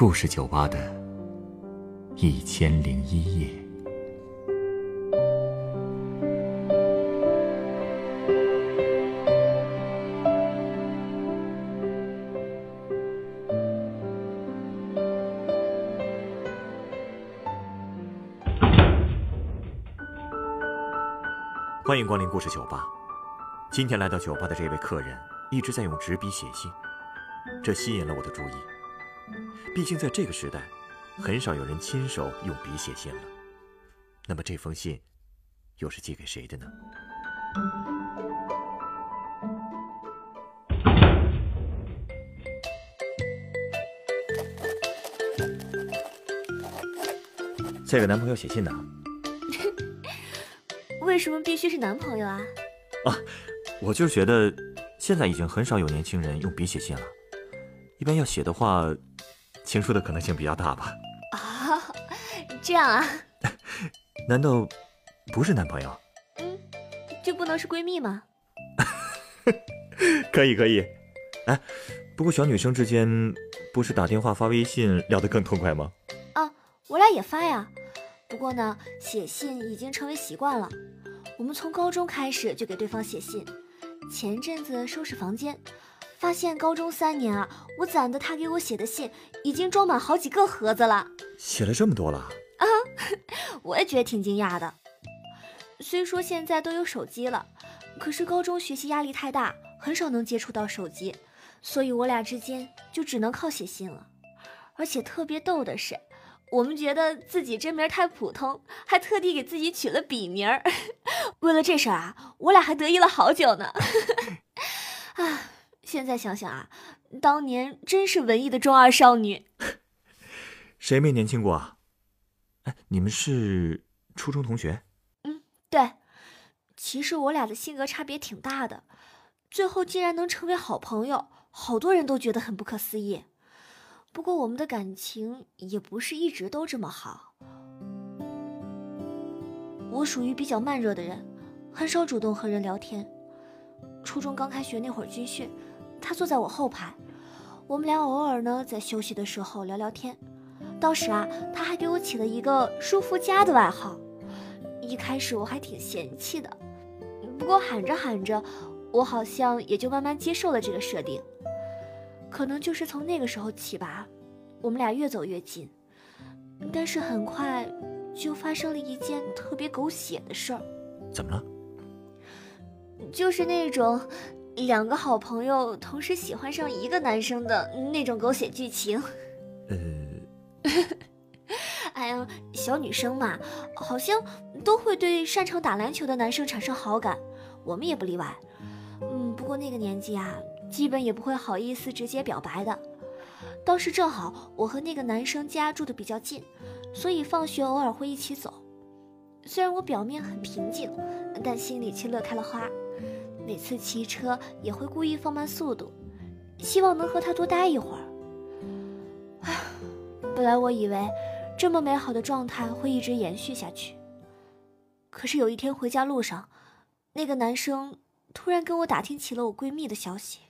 故事酒吧的一千零一夜。欢迎光临故事酒吧。今天来到酒吧的这位客人一直在用纸笔写信，这吸引了我的注意。毕竟在这个时代，很少有人亲手用笔写信了。那么这封信又是寄给谁的呢？在给男朋友写信呢？为什么必须是男朋友啊？啊，我就是觉得，现在已经很少有年轻人用笔写信了。一般要写的话，情书的可能性比较大吧。啊，这样啊？难道不是男朋友？嗯，就不能是闺蜜吗？可以可以。哎，不过小女生之间不是打电话发微信聊得更痛快吗？啊，我俩也发呀。不过呢，写信已经成为习惯了。我们从高中开始就给对方写信。前阵子收拾房间，发现高中三年啊，我攒的他给我写的信已经装满好几个盒子了。写了这么多了啊！我也觉得挺惊讶的。虽说现在都有手机了，可是高中学习压力太大，很少能接触到手机，所以我俩之间就只能靠写信了。而且特别逗的是。我们觉得自己真名太普通，还特地给自己取了笔名儿。为了这事儿啊，我俩还得意了好久呢。啊，现在想想啊，当年真是文艺的中二少女。谁没年轻过啊？哎，你们是初中同学？嗯，对。其实我俩的性格差别挺大的，最后竟然能成为好朋友，好多人都觉得很不可思议。不过我们的感情也不是一直都这么好。我属于比较慢热的人，很少主动和人聊天。初中刚开学那会儿军训，他坐在我后排，我们俩偶尔呢在休息的时候聊聊天。当时啊，他还给我起了一个“舒肤佳”的外号。一开始我还挺嫌弃的，不过喊着喊着，我好像也就慢慢接受了这个设定。可能就是从那个时候起吧，我们俩越走越近，但是很快就发生了一件特别狗血的事儿。怎么了？就是那种两个好朋友同时喜欢上一个男生的那种狗血剧情。呃，哎呀，小女生嘛，好像都会对擅长打篮球的男生产生好感，我们也不例外。嗯，不过那个年纪啊。基本也不会好意思直接表白的。当时正好我和那个男生家住的比较近，所以放学偶尔会一起走。虽然我表面很平静，但心里却乐开了花。每次骑车也会故意放慢速度，希望能和他多待一会儿。唉，本来我以为这么美好的状态会一直延续下去，可是有一天回家路上，那个男生突然跟我打听起了我闺蜜的消息。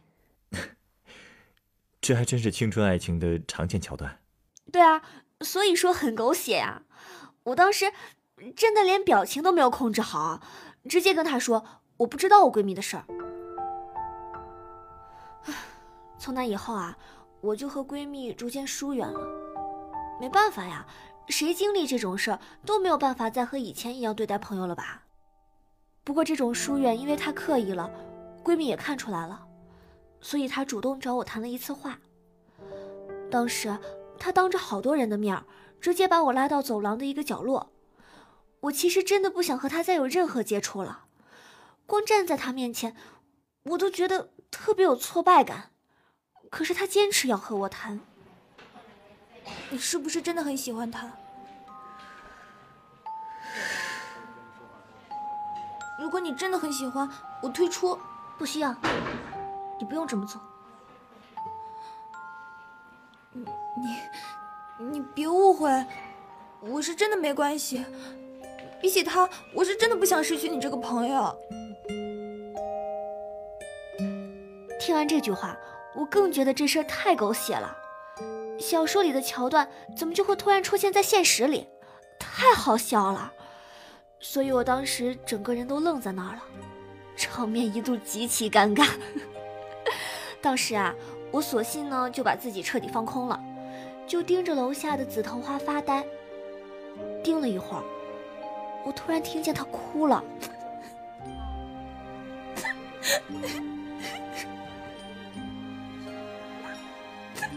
这还真是青春爱情的常见桥段。对啊，所以说很狗血呀！我当时真的连表情都没有控制好，直接跟他说我不知道我闺蜜的事儿。从那以后啊，我就和闺蜜逐渐疏远了。没办法呀，谁经历这种事儿都没有办法再和以前一样对待朋友了吧？不过这种疏远因为太刻意了，闺蜜也看出来了。所以她主动找我谈了一次话。当时她当着好多人的面直接把我拉到走廊的一个角落。我其实真的不想和他再有任何接触了，光站在他面前，我都觉得特别有挫败感。可是他坚持要和我谈。你是不是真的很喜欢他？如果你真的很喜欢，我退出。不需要。你不用这么做。你你别误会，我是真的没关系。比起他，我是真的不想失去你这个朋友。听完这句话，我更觉得这事儿太狗血了。小说里的桥段怎么就会突然出现在现实里？太好笑了！所以我当时整个人都愣在那儿了，场面一度极其尴尬。当时啊，我索性呢就把自己彻底放空了，就盯着楼下的紫藤花发呆。盯了一会儿，我突然听见他哭了。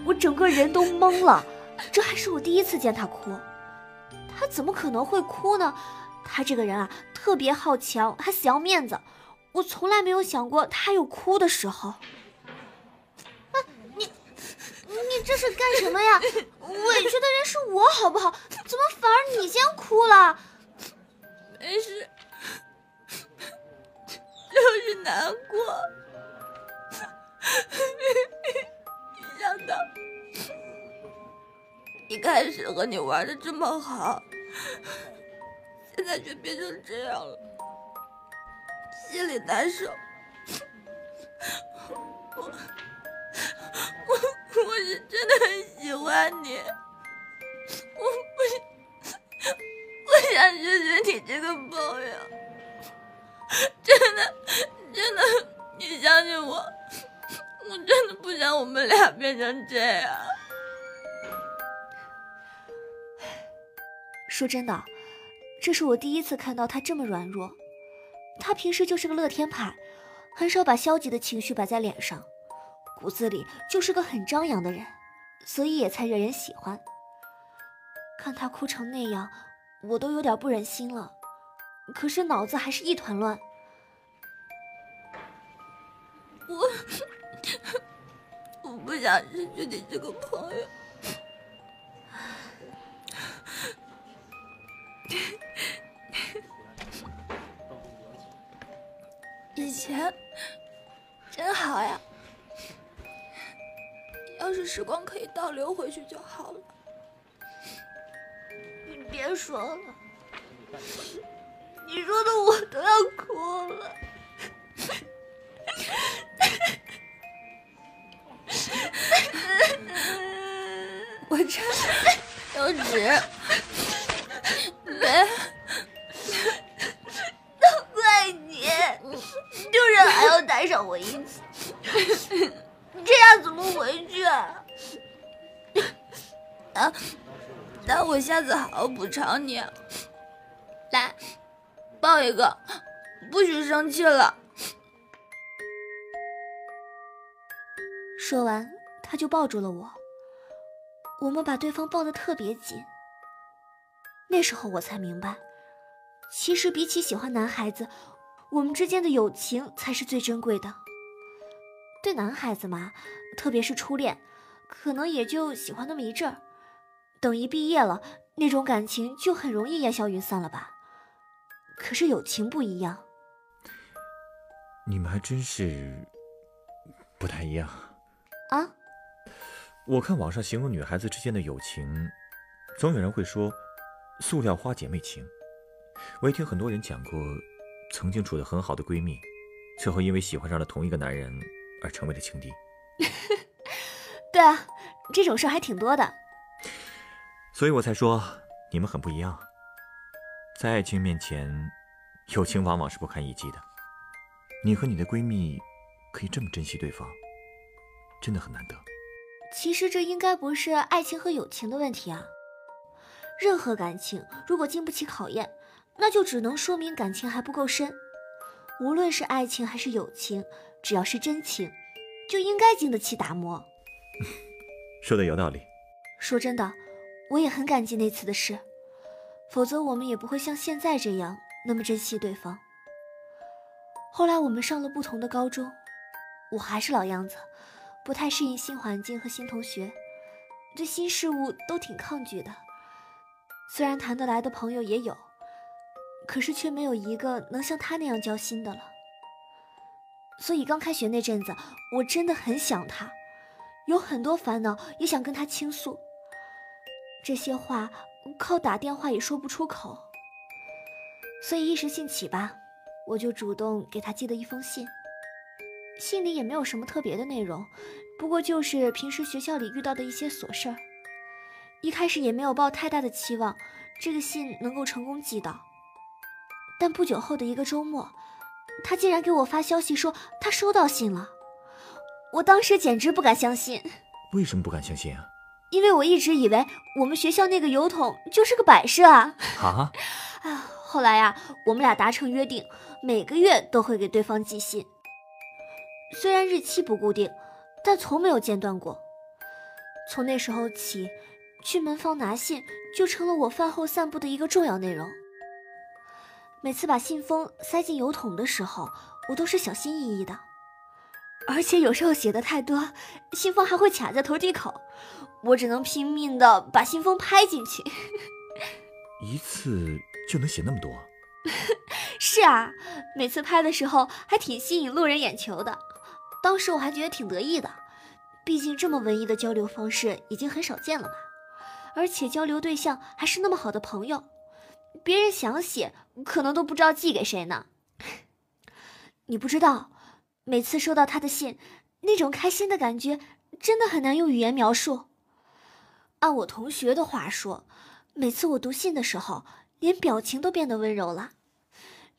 我整个人都懵了，这还是我第一次见他哭。他怎么可能会哭呢？他这个人啊，特别好强，还死要面子。我从来没有想过他有哭的时候。啊，你，你这是干什么呀？委屈的人是我，好不好？怎么反而你先哭了？没事，就是难过。一开始和你玩的这么好。现在却变成这样了，心里难受。我我我是真的很喜欢你，我不不想失去你这个朋友。真的真的，你相信我，我真的不想我们俩变成这样。说真的。这是我第一次看到他这么软弱，他平时就是个乐天派，很少把消极的情绪摆在脸上，骨子里就是个很张扬的人，所以也才惹人喜欢。看他哭成那样，我都有点不忍心了，可是脑子还是一团乱。我 我不想失去你这个朋友。以前真好呀，要是时光可以倒流回去就好了。你别说了，你说的我都要哭了。我这都怪你，救人还要。带上我一起，这样怎么回去？啊，那我下次好好补偿你。来，抱一个，不许生气了。说完，他就抱住了我。我们把对方抱得特别紧。那时候我才明白，其实比起喜欢男孩子。我们之间的友情才是最珍贵的。对男孩子嘛，特别是初恋，可能也就喜欢那么一阵儿。等一毕业了，那种感情就很容易烟消云散了吧？可是友情不一样。你们还真是不太一样啊！我看网上形容女孩子之间的友情，总有人会说“塑料花姐妹情”。我也听很多人讲过。曾经处得很好的闺蜜，最后因为喜欢上了同一个男人而成为了情敌。对啊，这种事还挺多的。所以我才说你们很不一样。在爱情面前，友情往往是不堪一击的。你和你的闺蜜可以这么珍惜对方，真的很难得。其实这应该不是爱情和友情的问题啊。任何感情如果经不起考验。那就只能说明感情还不够深。无论是爱情还是友情，只要是真情，就应该经得起打磨。说的有道理。说真的，我也很感激那次的事，否则我们也不会像现在这样那么珍惜对方。后来我们上了不同的高中，我还是老样子，不太适应新环境和新同学，对新事物都挺抗拒的。虽然谈得来的朋友也有。可是却没有一个能像他那样交心的了，所以刚开学那阵子，我真的很想他，有很多烦恼也想跟他倾诉。这些话靠打电话也说不出口，所以一时兴起吧，我就主动给他寄了一封信。信里也没有什么特别的内容，不过就是平时学校里遇到的一些琐事儿，一开始也没有抱太大的期望，这个信能够成功寄到。但不久后的一个周末，他竟然给我发消息说他收到信了。我当时简直不敢相信。为什么不敢相信啊？因为我一直以为我们学校那个油桶就是个摆设啊！啊！哎，后来呀，我们俩达成约定，每个月都会给对方寄信。虽然日期不固定，但从没有间断过。从那时候起，去门房拿信就成了我饭后散步的一个重要内容。每次把信封塞进邮筒的时候，我都是小心翼翼的，而且有时候写的太多，信封还会卡在投递口。我只能拼命的把信封拍进去，一次就能写那么多？是啊，每次拍的时候还挺吸引路人眼球的。当时我还觉得挺得意的，毕竟这么文艺的交流方式已经很少见了嘛。而且交流对象还是那么好的朋友，别人想写可能都不知道寄给谁呢。你不知道，每次收到他的信，那种开心的感觉真的很难用语言描述。按我同学的话说，每次我读信的时候，连表情都变得温柔了。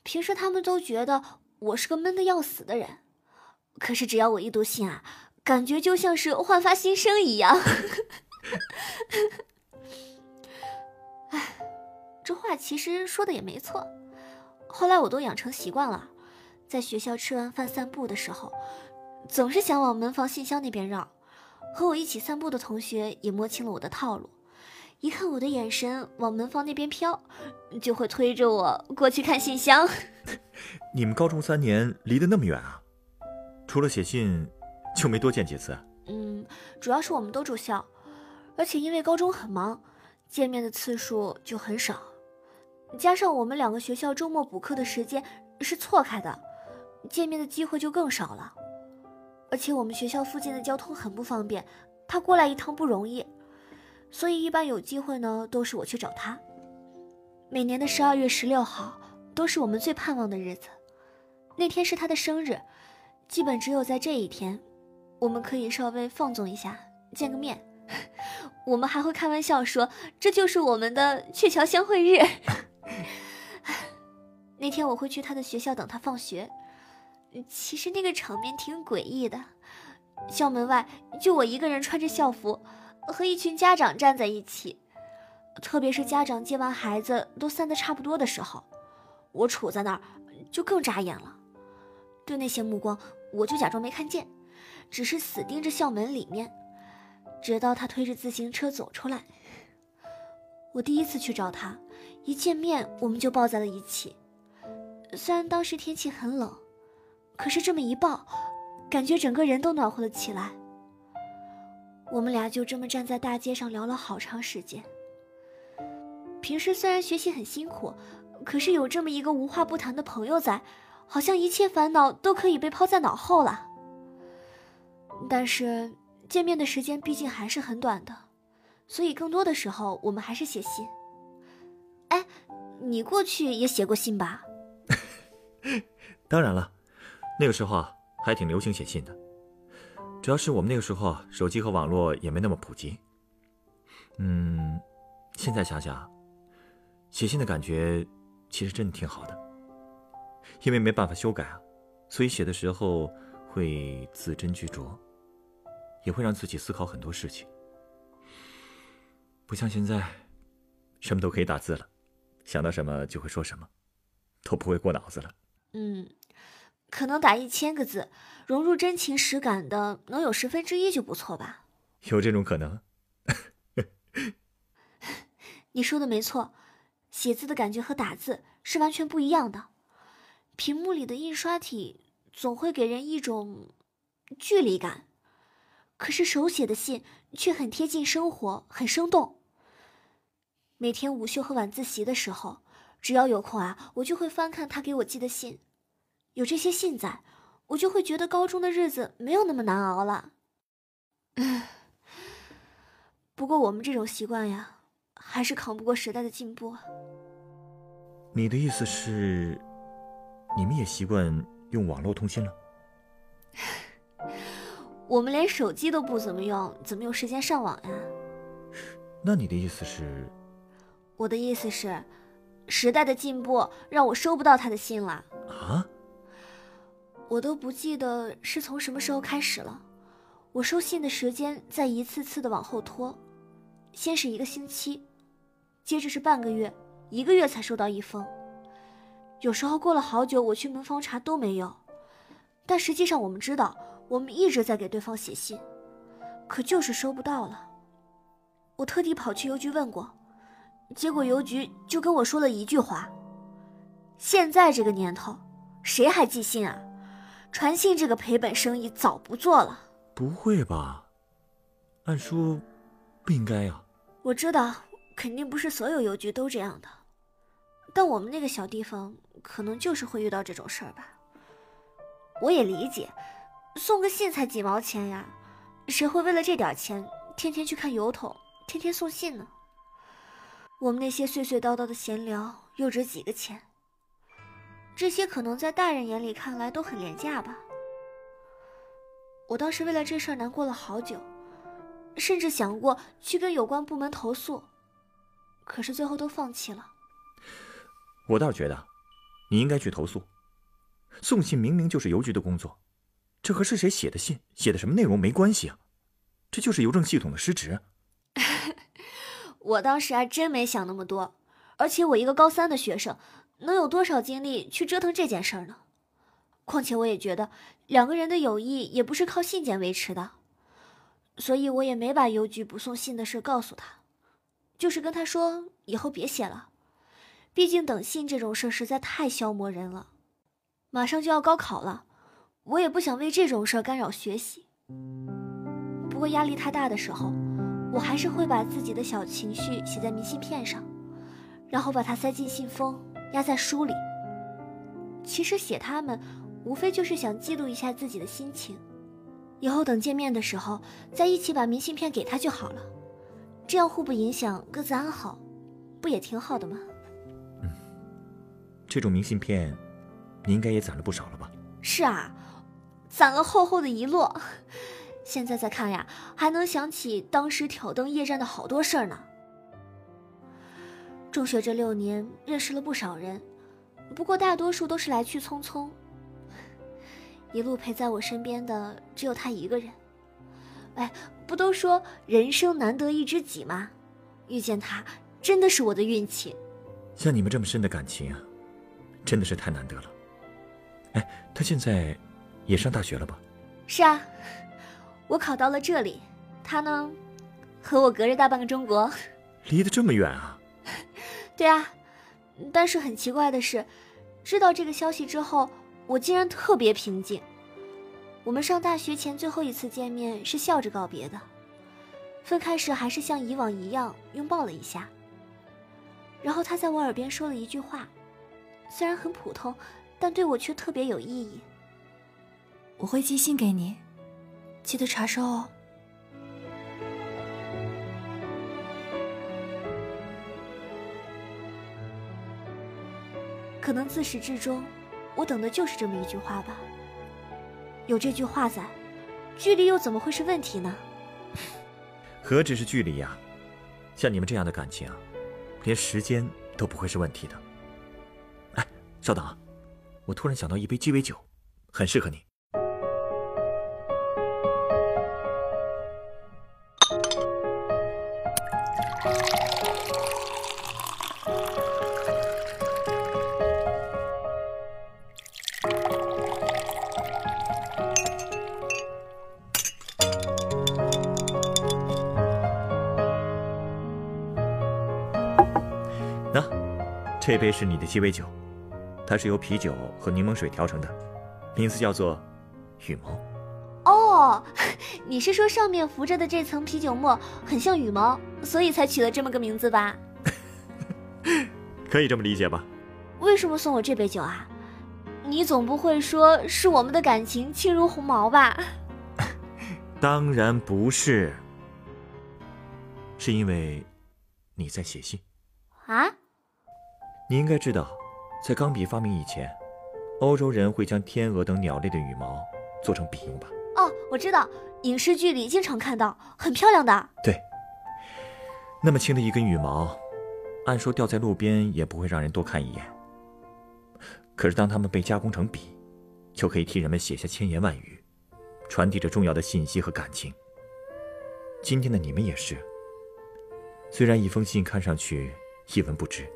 平时他们都觉得我是个闷得要死的人，可是只要我一读信啊，感觉就像是焕发新生一样。哎，这话其实说的也没错。后来我都养成习惯了，在学校吃完饭散步的时候，总是想往门房信箱那边绕。和我一起散步的同学也摸清了我的套路，一看我的眼神往门房那边飘，就会推着我过去看信箱。你们高中三年离得那么远啊？除了写信，就没多见几次？嗯，主要是我们都住校，而且因为高中很忙，见面的次数就很少。加上我们两个学校周末补课的时间是错开的，见面的机会就更少了。而且我们学校附近的交通很不方便，他过来一趟不容易，所以一般有机会呢，都是我去找他。每年的十二月十六号都是我们最盼望的日子，那天是他的生日，基本只有在这一天，我们可以稍微放纵一下，见个面。我们还会开玩笑说，这就是我们的鹊桥相会日。那天我会去他的学校等他放学。其实那个场面挺诡异的，校门外就我一个人穿着校服，和一群家长站在一起。特别是家长接完孩子都散的差不多的时候，我杵在那儿就更扎眼了。对那些目光，我就假装没看见，只是死盯着校门里面，直到他推着自行车走出来。我第一次去找他，一见面我们就抱在了一起。虽然当时天气很冷。可是这么一抱，感觉整个人都暖和了起来。我们俩就这么站在大街上聊了好长时间。平时虽然学习很辛苦，可是有这么一个无话不谈的朋友在，好像一切烦恼都可以被抛在脑后了。但是见面的时间毕竟还是很短的，所以更多的时候我们还是写信。哎，你过去也写过信吧？当然了。那个时候啊，还挺流行写信的。主要是我们那个时候手机和网络也没那么普及。嗯，现在想想，写信的感觉其实真的挺好的。因为没办法修改啊，所以写的时候会字斟句酌，也会让自己思考很多事情。不像现在，什么都可以打字了，想到什么就会说什么，都不会过脑子了。嗯。可能打一千个字，融入真情实感的能有十分之一就不错吧？有这种可能？你说的没错，写字的感觉和打字是完全不一样的。屏幕里的印刷体总会给人一种距离感，可是手写的信却很贴近生活，很生动。每天午休和晚自习的时候，只要有空啊，我就会翻看他给我寄的信。有这些信在，我就会觉得高中的日子没有那么难熬了。不过我们这种习惯呀，还是扛不过时代的进步。你的意思是，你们也习惯用网络通信了？我们连手机都不怎么用，怎么有时间上网呀？那你的意思是？我的意思是，时代的进步让我收不到他的信了。啊？我都不记得是从什么时候开始了。我收信的时间在一次次的往后拖，先是一个星期，接着是半个月，一个月才收到一封。有时候过了好久，我去门房查都没有。但实际上，我们知道，我们一直在给对方写信，可就是收不到了。我特地跑去邮局问过，结果邮局就跟我说了一句话：“现在这个年头，谁还寄信啊？传信这个赔本生意早不做了。”不会吧？按说不应该呀。我知道，肯定不是所有邮局都这样的，但我们那个小地方可能就是会遇到这种事儿吧。我也理解，送个信才几毛钱呀，谁会为了这点钱天天去看邮筒，天天送信呢？我们那些碎碎叨叨的闲聊又值几个钱？这些可能在大人眼里看来都很廉价吧。我当时为了这事儿难过了好久，甚至想过去跟有关部门投诉，可是最后都放弃了。我倒觉得，你应该去投诉。送信明明就是邮局的工作，这和是谁写的信、写的什么内容没关系啊！这就是邮政系统的失职。我当时还真没想那么多，而且我一个高三的学生，能有多少精力去折腾这件事儿呢？况且我也觉得两个人的友谊也不是靠信件维持的，所以我也没把邮局不送信的事告诉他，就是跟他说以后别写了，毕竟等信这种事实在太消磨人了。马上就要高考了，我也不想为这种事儿干扰学习。不过压力太大的时候，我还是会把自己的小情绪写在明信片上，然后把它塞进信封，压在书里。其实写它们。无非就是想记录一下自己的心情，以后等见面的时候再一起把明信片给他就好了，这样互不影响，各自安好，不也挺好的吗？嗯，这种明信片，你应该也攒了不少了吧？是啊，攒了厚厚的一摞，现在再看呀，还能想起当时挑灯夜战的好多事儿呢。中学这六年认识了不少人，不过大多数都是来去匆匆。一路陪在我身边的只有他一个人。哎，不都说人生难得一知己吗？遇见他真的是我的运气。像你们这么深的感情啊，真的是太难得了。哎，他现在也上大学了吧？是啊，我考到了这里，他呢，和我隔着大半个中国。离得这么远啊？对啊，但是很奇怪的是，知道这个消息之后。我竟然特别平静。我们上大学前最后一次见面是笑着告别的，分开时还是像以往一样拥抱了一下。然后他在我耳边说了一句话，虽然很普通，但对我却特别有意义。我会寄信给你，记得查收哦。可能自始至终。我等的就是这么一句话吧。有这句话在，距离又怎么会是问题呢？何止是距离呀，像你们这样的感情，连时间都不会是问题的。哎，稍等啊，我突然想到一杯鸡尾酒，很适合你。这杯是你的鸡尾酒，它是由啤酒和柠檬水调成的，名字叫做羽毛。哦，你是说上面浮着的这层啤酒沫很像羽毛，所以才取了这么个名字吧？可以这么理解吧？为什么送我这杯酒啊？你总不会说是我们的感情轻如鸿毛吧？当然不是，是因为你在写信啊。你应该知道，在钢笔发明以前，欧洲人会将天鹅等鸟类的羽毛做成笔用吧？哦，我知道，影视剧里经常看到，很漂亮的。对，那么轻的一根羽毛，按说掉在路边也不会让人多看一眼。可是当它们被加工成笔，就可以替人们写下千言万语，传递着重要的信息和感情。今天的你们也是。虽然一封信看上去一文不值，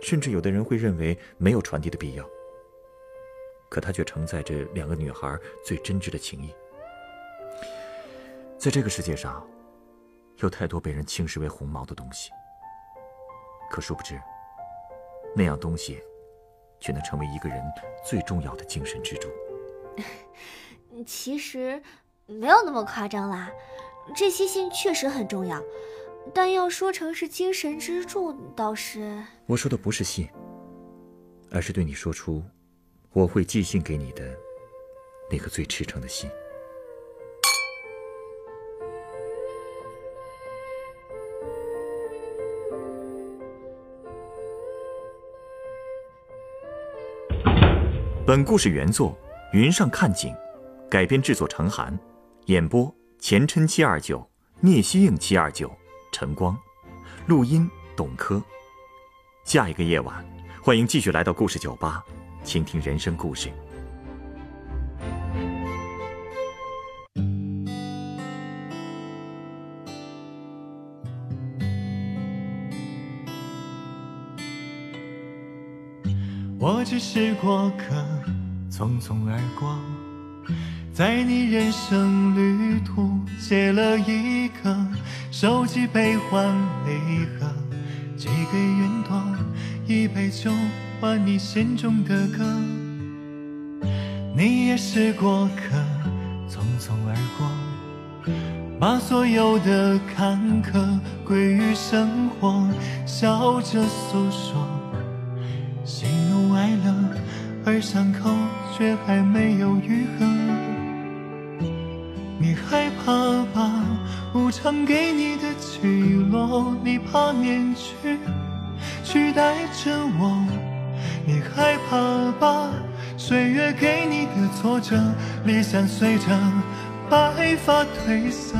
甚至有的人会认为没有传递的必要，可它却承载着两个女孩最真挚的情谊。在这个世界上，有太多被人轻视为鸿毛的东西，可殊不知，那样东西，却能成为一个人最重要的精神支柱。其实，没有那么夸张啦。这些信确实很重要，但要说成是精神支柱，倒是……我说的不是信，而是对你说出，我会寄信给你的那个最赤诚的信。本故事原作《云上看景》，改编制作成寒，演播前琛七二九，聂西应七二九，晨光，录音董珂。下一个夜晚，欢迎继续来到故事酒吧，倾听人生故事。我只是过客，匆匆而过，在你人生旅途写了一个收集悲欢离合，寄给云朵一杯酒，换你心中的歌。你也是过客，匆匆而过，把所有的坎坷归于生活，笑着诉说。喜怒哀乐，而伤口却还没有愈合。你害怕吧，无常给你的起落，你怕面具取代着我。你害怕吧，岁月给你的挫折，理想随着白发褪色。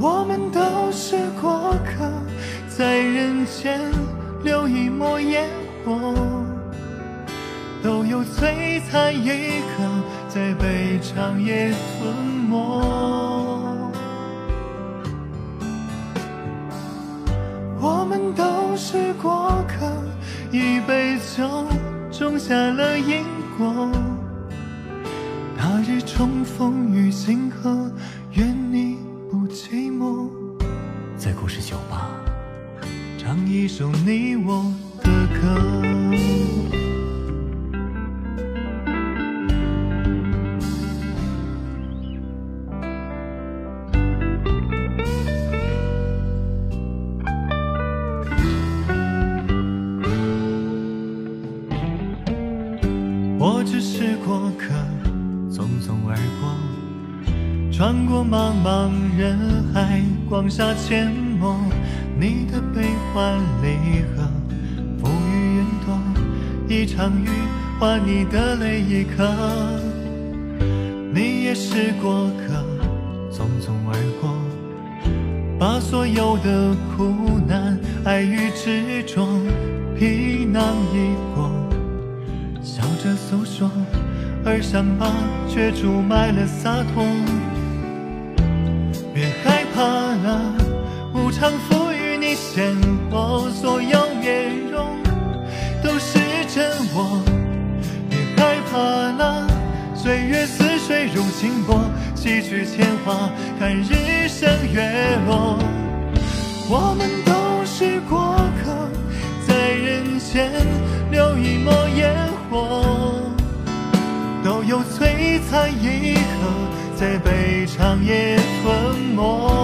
我们都是过客。在人间留一抹烟火，都有璀璨一刻在被长夜吞没。我们都是过客，一杯酒种下了因果。那日重逢于星河，愿你不寂寞。在故事酒吧。唱一首你我的歌。海，广厦阡陌。你的悲欢离合，浮于云朵，一场雨换你的泪一颗。你也是过客，匆匆而过，把所有的苦难、爱与执着皮囊一过，笑着诉说，而伤疤却注满了洒脱。常赋予。你鲜活，所有面容都是真我。别害怕了，岁月似水如清波，几句铅华，看日升月落。我们都是过客，在人间留一抹烟火，都有璀璨一刻，在被长夜吞没。